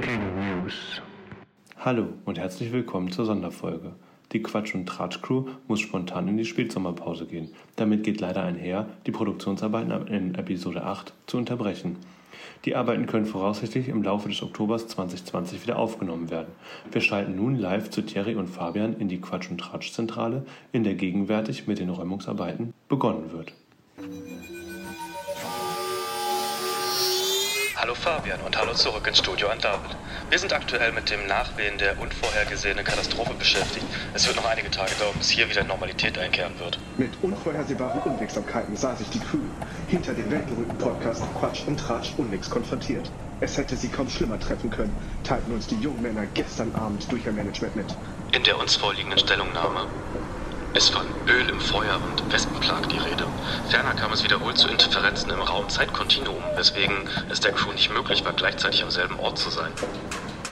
Breaking News. Hallo und herzlich willkommen zur Sonderfolge. Die Quatsch- und Tratsch-Crew muss spontan in die Spätsommerpause gehen. Damit geht leider einher, die Produktionsarbeiten in Episode 8 zu unterbrechen. Die Arbeiten können voraussichtlich im Laufe des Oktobers 2020 wieder aufgenommen werden. Wir schalten nun live zu Thierry und Fabian in die Quatsch- und Tratsch-Zentrale, in der gegenwärtig mit den Räumungsarbeiten begonnen wird. Hallo Fabian und hallo zurück ins Studio an David. Wir sind aktuell mit dem Nachwehen der unvorhergesehenen Katastrophe beschäftigt. Es wird noch einige Tage dauern, bis hier wieder Normalität einkehren wird. Mit unvorhersehbaren Unwegsamkeiten sah sich die Crew hinter dem weltberühmten Podcast Quatsch und Tratsch Unnix konfrontiert. Es hätte sie kaum schlimmer treffen können, teilten uns die jungen Männer gestern Abend durch ihr Management mit. In der uns vorliegenden Stellungnahme ist von Öl im Feuer und Wespenplag die Rede. Ferner kam es wiederholt zu Interferenzen im Raum-Zeitkontinuum, weswegen es der Crew nicht möglich war, gleichzeitig am selben Ort zu sein.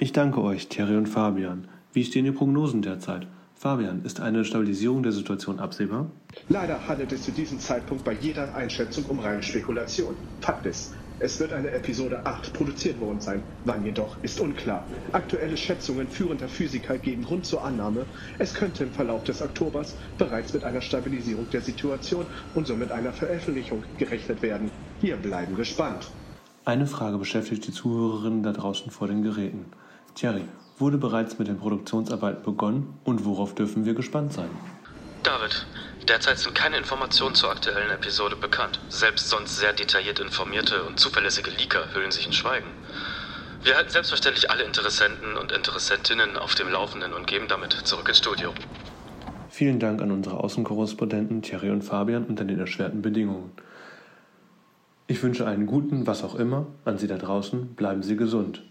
Ich danke euch, Thierry und Fabian. Wie stehen die Prognosen derzeit? Fabian, ist eine Stabilisierung der Situation absehbar? Leider handelt es zu diesem Zeitpunkt bei jeder Einschätzung um reine Spekulation. Fakt ist, es wird eine Episode 8 produziert worden sein. Wann jedoch, ist unklar. Aktuelle Schätzungen führender Physiker geben Grund zur Annahme, es könnte im Verlauf des Oktobers bereits mit einer Stabilisierung der Situation und somit einer Veröffentlichung gerechnet werden. Wir bleiben gespannt. Eine Frage beschäftigt die Zuhörerinnen da draußen vor den Geräten. Thierry, wurde bereits mit den Produktionsarbeiten begonnen und worauf dürfen wir gespannt sein? David, derzeit sind keine Informationen zur aktuellen Episode bekannt. Selbst sonst sehr detailliert informierte und zuverlässige Leaker hüllen sich in Schweigen. Wir halten selbstverständlich alle Interessenten und Interessentinnen auf dem Laufenden und geben damit zurück ins Studio. Vielen Dank an unsere Außenkorrespondenten Thierry und Fabian unter den erschwerten Bedingungen. Ich wünsche einen guten, was auch immer, an Sie da draußen. Bleiben Sie gesund.